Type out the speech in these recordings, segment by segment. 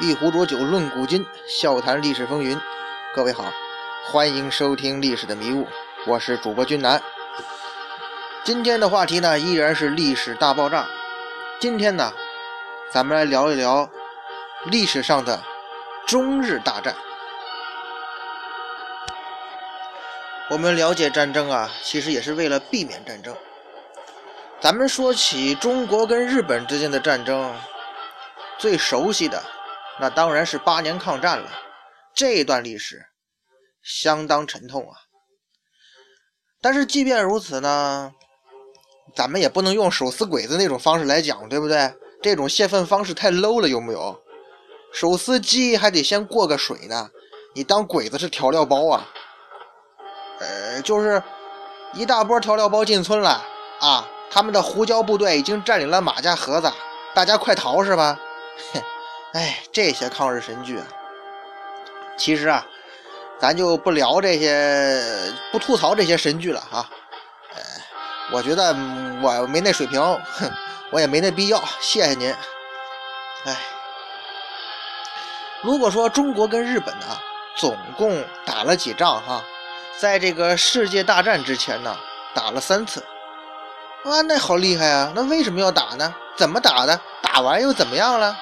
一壶浊酒论古今，笑谈历史风云。各位好，欢迎收听《历史的迷雾》，我是主播君南。今天的话题呢，依然是历史大爆炸。今天呢，咱们来聊一聊历史上的中日大战。我们了解战争啊，其实也是为了避免战争。咱们说起中国跟日本之间的战争，最熟悉的。那当然是八年抗战了，这段历史相当沉痛啊。但是即便如此呢，咱们也不能用手撕鬼子那种方式来讲，对不对？这种泄愤方式太 low 了，有没有？手撕鸡还得先过个水呢，你当鬼子是调料包啊？呃，就是一大波调料包进村了啊，他们的胡椒部队已经占领了马家河子，大家快逃是吧？哼。哎，这些抗日神剧啊，其实啊，咱就不聊这些，不吐槽这些神剧了哈。呃，我觉得我没那水平，哼，我也没那必要。谢谢您。哎，如果说中国跟日本呢，总共打了几仗哈，在这个世界大战之前呢，打了三次。啊，那好厉害啊！那为什么要打呢？怎么打的？打完又怎么样了？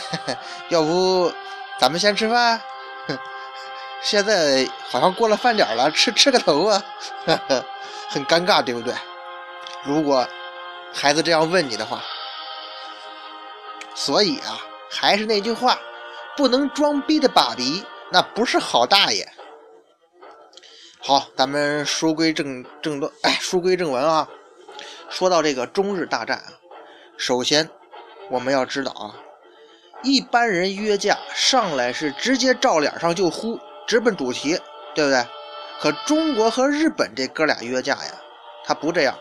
要不咱们先吃饭？现在好像过了饭点了，吃吃个头啊，很尴尬，对不对？如果孩子这样问你的话，所以啊，还是那句话，不能装逼的爸比，那不是好大爷。好，咱们书归正正段，哎，书归正文啊。说到这个中日大战啊，首先我们要知道啊。一般人约架上来是直接照脸上就呼，直奔主题，对不对？可中国和日本这哥俩约架呀，他不这样。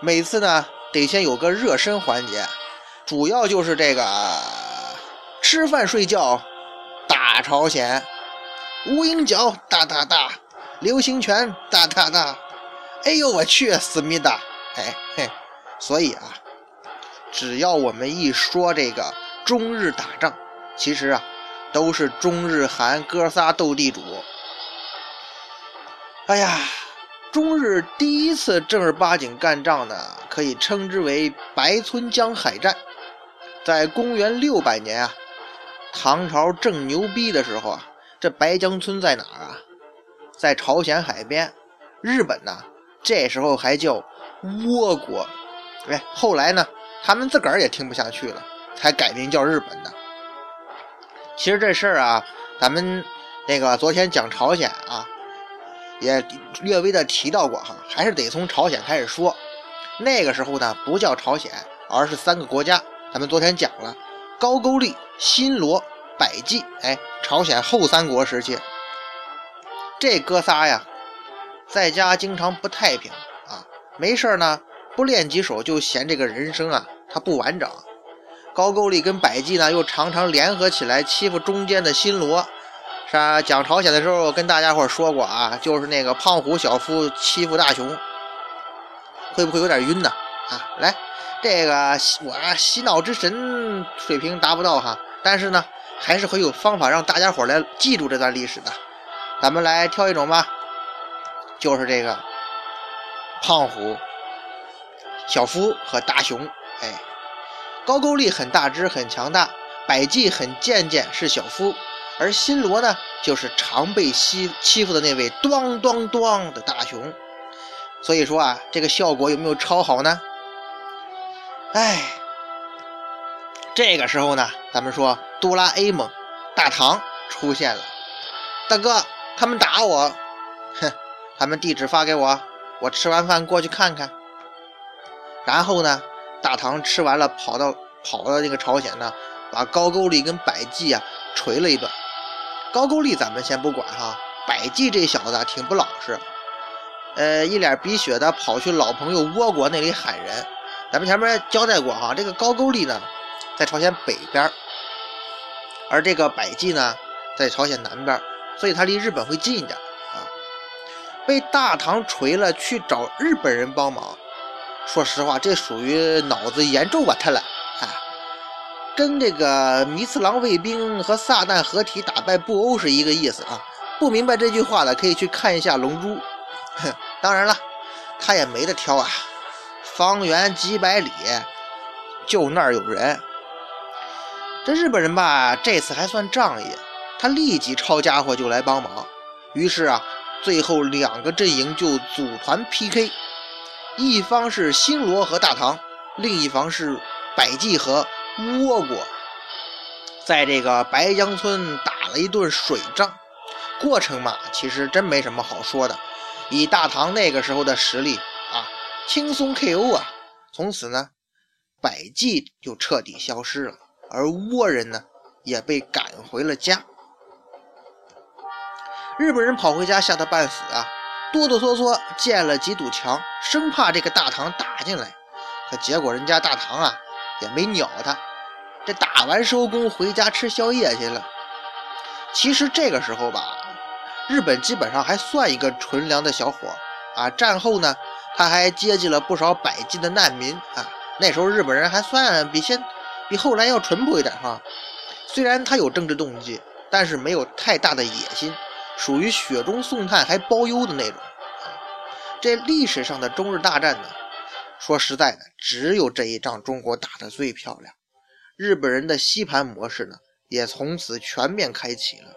每次呢，得先有个热身环节，主要就是这个吃饭睡觉打朝鲜，无影脚哒哒哒，流星拳哒哒哒。哎呦我去，思密达，哎嘿，所以啊，只要我们一说这个。中日打仗，其实啊，都是中日韩哥仨斗地主。哎呀，中日第一次正儿八经干仗呢，可以称之为白村江海战。在公元六百年啊，唐朝正牛逼的时候啊，这白江村在哪儿啊？在朝鲜海边。日本呢，这时候还叫倭国。哎，后来呢，他们自个儿也听不下去了。才改名叫日本的。其实这事儿啊，咱们那个昨天讲朝鲜啊，也略微的提到过哈，还是得从朝鲜开始说。那个时候呢，不叫朝鲜，而是三个国家。咱们昨天讲了，高句丽、新罗、百济。哎，朝鲜后三国时期，这哥仨呀，在家经常不太平啊，没事呢，不练几手就嫌这个人生啊，它不完整。高句丽跟百济呢，又常常联合起来欺负中间的新罗，是吧？讲朝鲜的时候跟大家伙说过啊，就是那个胖虎小夫欺负大雄，会不会有点晕呢？啊，来，这个我洗脑之神水平达不到哈，但是呢，还是会有方法让大家伙来记住这段历史的。咱们来挑一种吧，就是这个胖虎小夫和大雄，高句丽很大只很强大，百济很贱贱是小夫，而新罗呢，就是常被欺欺负的那位咣咣咣的大雄。所以说啊，这个效果有没有超好呢？哎，这个时候呢，咱们说哆啦 A 梦大唐出现了，大哥，他们打我，哼，他们地址发给我，我吃完饭过去看看。然后呢？大唐吃完了，跑到跑到那个朝鲜呢，把高句丽跟百济啊锤了一顿。高句丽咱们先不管哈，百济这小子挺不老实，呃，一脸鼻血的跑去老朋友倭国那里喊人。咱们前面交代过哈，这个高句丽呢在朝鲜北边，而这个百济呢在朝鲜南边，所以他离日本会近一点啊。被大唐锤了，去找日本人帮忙。说实话，这属于脑子严重吧？他了，哎，跟这个弥次郎卫兵和撒旦合体打败布欧是一个意思啊。不明白这句话的，可以去看一下《龙珠》。哼当然了，他也没得挑啊，方圆几百里就那儿有人。这日本人吧，这次还算仗义，他立即抄家伙就来帮忙。于是啊，最后两个阵营就组团 PK，一方是新罗和大唐，另一方是百济和倭国。在这个白江村打了一顿水仗，过程嘛，其实真没什么好说的。以大唐那个时候的实力啊，轻松 KO 啊。从此呢，百济就彻底消失了。而倭人呢，也被赶回了家。日本人跑回家吓得半死啊，哆哆嗦嗦建了几堵墙，生怕这个大唐打进来。可结果人家大唐啊，也没鸟他，这打完收工回家吃宵夜去了。其实这个时候吧，日本基本上还算一个纯良的小伙啊。战后呢，他还接济了不少百济的难民啊。那时候日本人还算比先。比后来要淳朴一点哈，虽然他有政治动机，但是没有太大的野心，属于雪中送炭还包邮的那种。这历史上的中日大战呢，说实在的，只有这一仗中国打得最漂亮。日本人的吸盘模式呢，也从此全面开启了，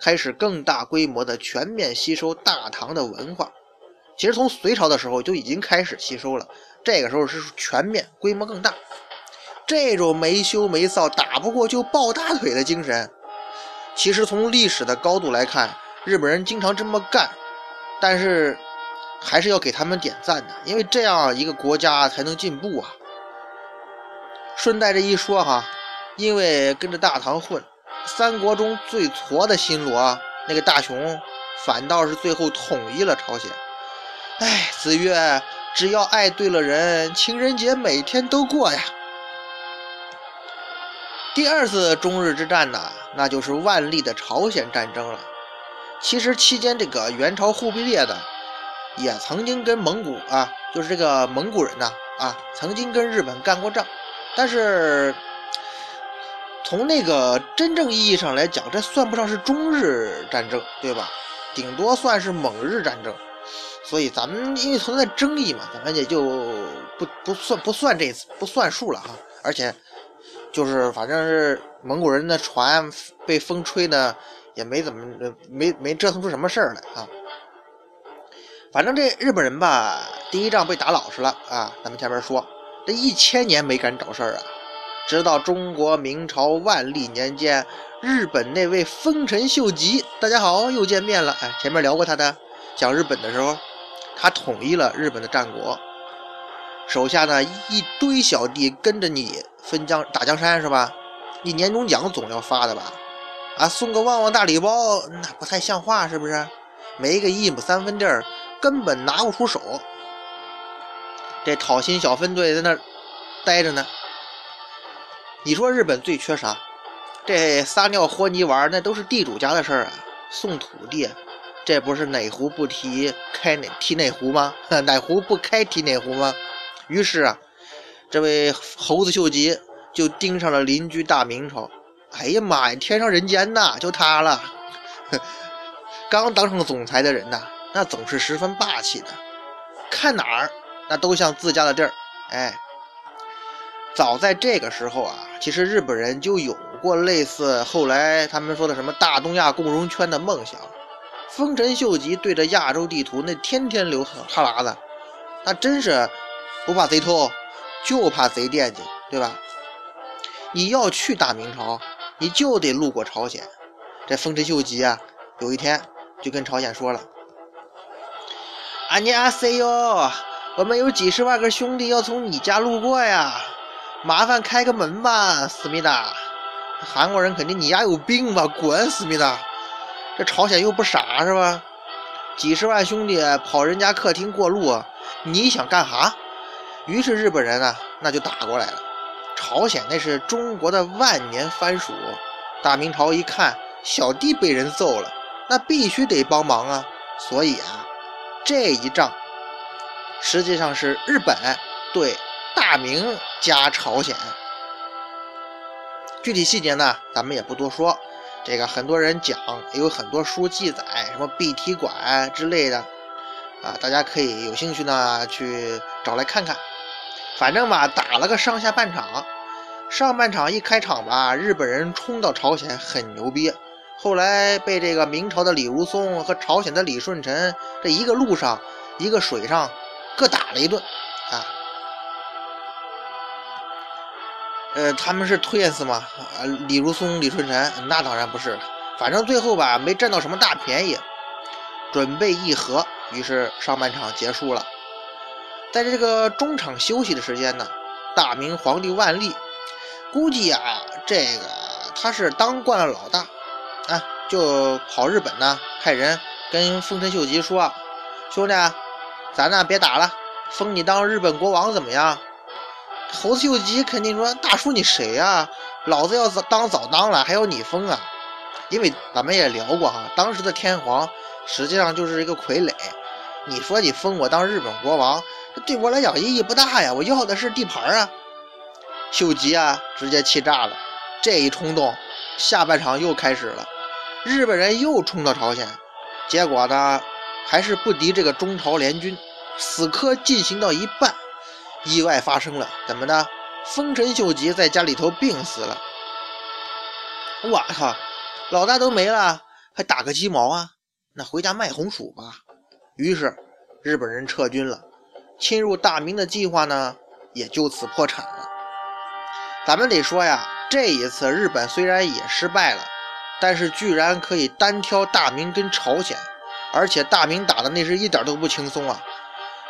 开始更大规模的全面吸收大唐的文化。其实从隋朝的时候就已经开始吸收了，这个时候是全面规模更大。这种没羞没臊、打不过就抱大腿的精神，其实从历史的高度来看，日本人经常这么干，但是还是要给他们点赞的，因为这样一个国家才能进步啊。顺带着一说哈，因为跟着大唐混，三国中最矬的新罗那个大雄，反倒是最后统一了朝鲜。哎，子越，只要爱对了人，情人节每天都过呀。第二次中日之战呢，那就是万历的朝鲜战争了。其实期间这个元朝忽必烈呢，也曾经跟蒙古啊，就是这个蒙古人呢啊，曾经跟日本干过仗。但是从那个真正意义上来讲，这算不上是中日战争，对吧？顶多算是蒙日战争。所以咱们因为存在争议嘛，咱们也就不不算不算这次不算数了哈。而且。就是反正是蒙古人的船被风吹的，也没怎么没没折腾出什么事儿来啊。反正这日本人吧，第一仗被打老实了啊。咱们前面说，这一千年没敢找事儿啊，直到中国明朝万历年间，日本那位丰臣秀吉，大家好，又见面了。哎，前面聊过他的讲日本的时候，他统一了日本的战国。手下呢一堆小弟跟着你分江打江山是吧？你年终奖总要发的吧？啊，送个旺旺大礼包那不太像话是不是？没个一亩三分地儿根本拿不出手。这讨薪小分队在那待着呢。你说日本最缺啥？这撒尿和泥玩那都是地主家的事儿啊。送土地，这不是哪壶不提开哪提哪壶吗？哪壶不开提哪壶吗？于是啊，这位猴子秀吉就盯上了邻居大明朝。哎呀妈呀，天上人间呐，就他了。刚当上总裁的人呐，那总是十分霸气的，看哪儿那都像自家的地儿。哎，早在这个时候啊，其实日本人就有过类似后来他们说的什么大东亚共荣圈的梦想。丰臣秀吉对着亚洲地图那天天流哈喇子，那真是。不怕贼偷，就怕贼惦记，对吧？你要去大明朝，你就得路过朝鲜。这丰臣秀吉啊，有一天就跟朝鲜说了：“阿尼阿塞哟，我们有几十万个兄弟要从你家路过呀，麻烦开个门吧，思密达。”韩国人肯定你丫有病吧，滚，思密达！这朝鲜又不傻是吧？几十万兄弟跑人家客厅过路，你想干哈？于是日本人呢，那就打过来了。朝鲜那是中国的万年藩属，大明朝一看小弟被人揍了，那必须得帮忙啊。所以啊，这一仗实际上是日本对大明加朝鲜。具体细节呢，咱们也不多说。这个很多人讲，也有很多书记载，什么碧提馆之类的啊，大家可以有兴趣呢去找来看看。反正吧，打了个上下半场，上半场一开场吧，日本人冲到朝鲜很牛逼，后来被这个明朝的李如松和朝鲜的李舜臣这一个路上一个水上各打了一顿啊。呃，他们是 twins 吗？啊，李如松、李舜臣那当然不是了。反正最后吧，没占到什么大便宜，准备议和，于是上半场结束了。在这个中场休息的时间呢，大明皇帝万历估计啊，这个他是当惯了老大啊，就跑日本呢，派人跟丰臣秀吉说：“兄弟，咱呢别打了，封你当日本国王怎么样？”猴子秀吉肯定说：“大叔你谁呀？老子要当早当了，还要你封啊？”因为咱们也聊过哈，当时的天皇实际上就是一个傀儡，你说你封我当日本国王？对我来讲意义不大呀，我要的是地盘啊！秀吉啊，直接气炸了。这一冲动，下半场又开始了，日本人又冲到朝鲜，结果呢，还是不敌这个中朝联军。死磕进行到一半，意外发生了，怎么的？丰臣秀吉在家里头病死了。我靠，老大都没了，还打个鸡毛啊？那回家卖红薯吧。于是日本人撤军了。侵入大明的计划呢，也就此破产了。咱们得说呀，这一次日本虽然也失败了，但是居然可以单挑大明跟朝鲜，而且大明打的那是一点都不轻松啊，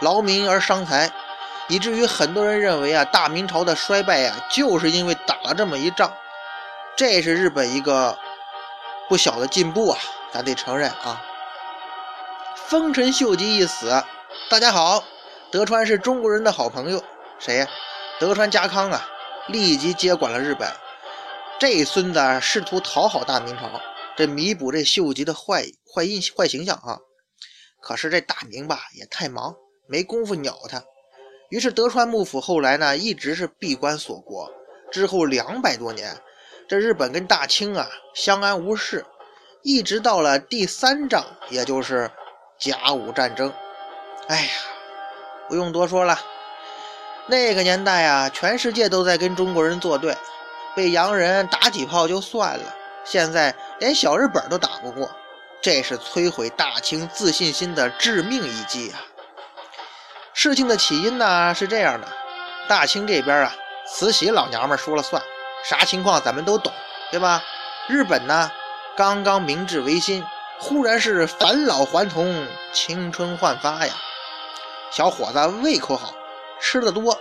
劳民而伤财，以至于很多人认为啊，大明朝的衰败呀，就是因为打了这么一仗。这是日本一个不小的进步啊，咱得承认啊。丰臣秀吉一死，大家好。德川是中国人的好朋友，谁呀？德川家康啊，立即接管了日本。这孙子试图讨好大明朝，这弥补这秀吉的坏坏印坏形象啊。可是这大明吧也太忙，没工夫鸟他。于是德川幕府后来呢，一直是闭关锁国。之后两百多年，这日本跟大清啊相安无事，一直到了第三仗，也就是甲午战争。哎呀！不用多说了，那个年代啊，全世界都在跟中国人作对，被洋人打几炮就算了，现在连小日本都打不过，这是摧毁大清自信心的致命一击啊！事情的起因呢是这样的，大清这边啊，慈禧老娘们说了算，啥情况咱们都懂，对吧？日本呢，刚刚明治维新，忽然是返老还童，青春焕发呀。小伙子胃口好，吃的多，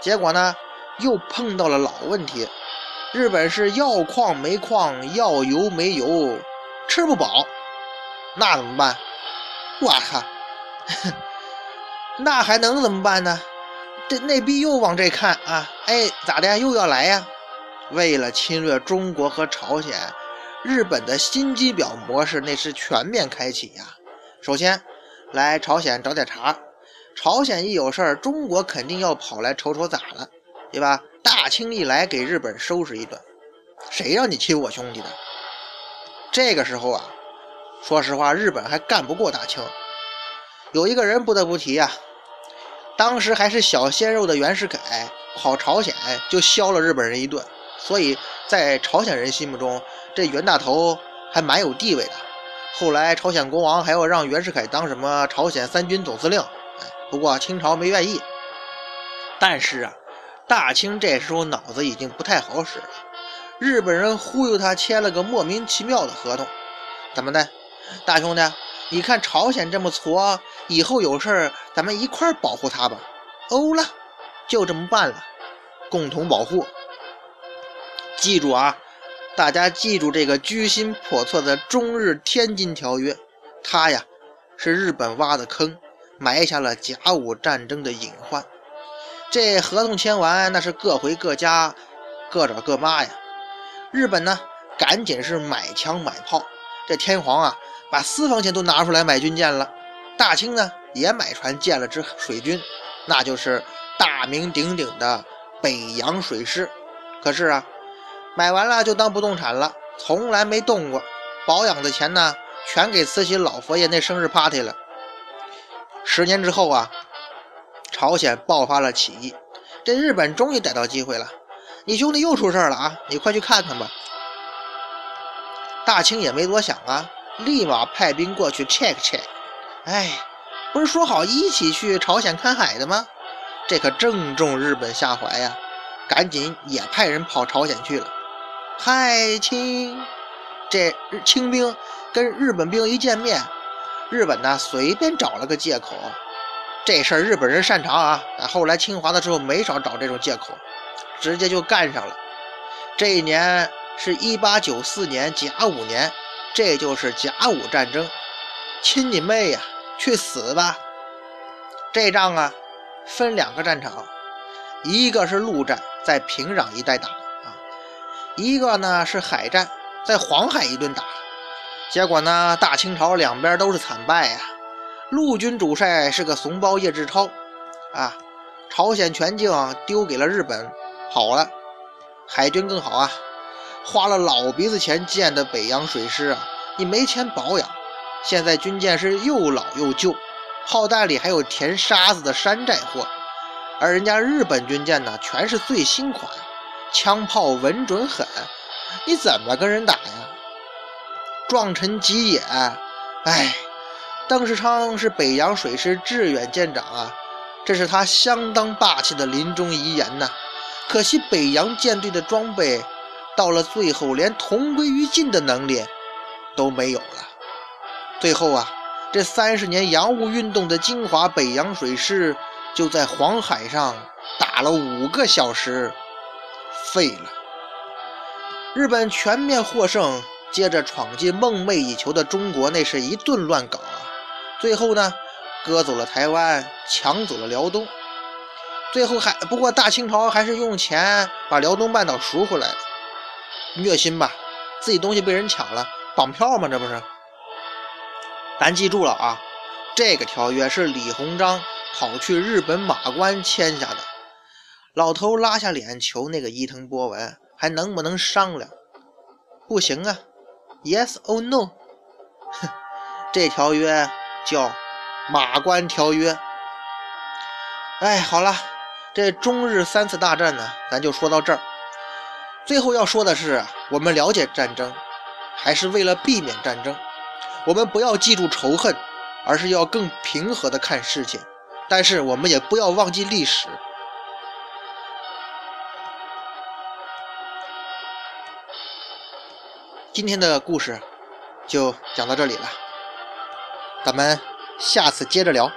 结果呢，又碰到了老问题。日本是要矿没矿，要油没油，吃不饱，那怎么办？我靠，那还能怎么办呢？这内逼又往这看啊，哎，咋的？又要来呀？为了侵略中国和朝鲜，日本的心机婊模式那是全面开启呀。首先，来朝鲜找点茬。朝鲜一有事儿，中国肯定要跑来瞅瞅咋了，对吧？大清一来，给日本收拾一顿。谁让你欺负我兄弟的？这个时候啊，说实话，日本还干不过大清。有一个人不得不提呀，当时还是小鲜肉的袁世凯跑朝鲜就削了日本人一顿，所以在朝鲜人心目中，这袁大头还蛮有地位的。后来朝鲜国王还要让袁世凯当什么朝鲜三军总司令。不过清朝没愿意，但是啊，大清这时候脑子已经不太好使了。日本人忽悠他签了个莫名其妙的合同，怎么的？大兄弟，你看朝鲜这么挫，以后有事儿咱们一块保护他吧。欧了，就这么办了，共同保护。记住啊，大家记住这个居心叵测的中日天津条约，它呀是日本挖的坑。埋下了甲午战争的隐患。这合同签完，那是各回各家，各找各妈呀。日本呢，赶紧是买枪买炮。这天皇啊，把私房钱都拿出来买军舰了。大清呢，也买船建了支水军，那就是大名鼎鼎的北洋水师。可是啊，买完了就当不动产了，从来没动过。保养的钱呢，全给慈禧老佛爷那生日 party 了。十年之后啊，朝鲜爆发了起义，这日本终于逮到机会了。你兄弟又出事了啊！你快去看看吧。大清也没多想啊，立马派兵过去 check check。哎，不是说好一起去朝鲜看海的吗？这可正中日本下怀呀，赶紧也派人跑朝鲜去了。嗨，清，这清兵跟日本兵一见面，日本呢随便找了个借口。这事儿日本人擅长啊，后来侵华的时候没少找这种借口。直接就干上了。这一年是一八九四年甲午年，这就是甲午战争。亲你妹呀，去死吧！这仗啊，分两个战场，一个是陆战，在平壤一带打啊；一个呢是海战，在黄海一顿打。结果呢，大清朝两边都是惨败呀。陆军主帅是个怂包叶志超啊，朝鲜全境丢给了日本。好了，海军更好啊！花了老鼻子钱建的北洋水师啊，你没钱保养。现在军舰是又老又旧，炮弹里还有填沙子的山寨货，而人家日本军舰呢，全是最新款，枪炮稳准狠，你怎么跟人打呀？壮臣吉野，哎，邓世昌是北洋水师致远舰长啊，这是他相当霸气的临终遗言呐。可惜北洋舰队的装备到了最后，连同归于尽的能力都没有了。最后啊，这三十年洋务运动的精华北洋水师就在黄海上打了五个小时，废了。日本全面获胜，接着闯进梦寐以求的中国，那是一顿乱搞啊！最后呢，割走了台湾，抢走了辽东。最后还不过大清朝还是用钱把辽东半岛赎回来了，虐心吧？自己东西被人抢了，绑票吗？这不是？咱记住了啊，这个条约是李鸿章跑去日本马关签下的。老头拉下脸求那个伊藤博文，还能不能商量？不行啊，Yes or No？哼，这条约叫马关条约。哎，好了。这中日三次大战呢，咱就说到这儿。最后要说的是，我们了解战争，还是为了避免战争。我们不要记住仇恨，而是要更平和的看事情。但是我们也不要忘记历史。今天的故事就讲到这里了，咱们下次接着聊。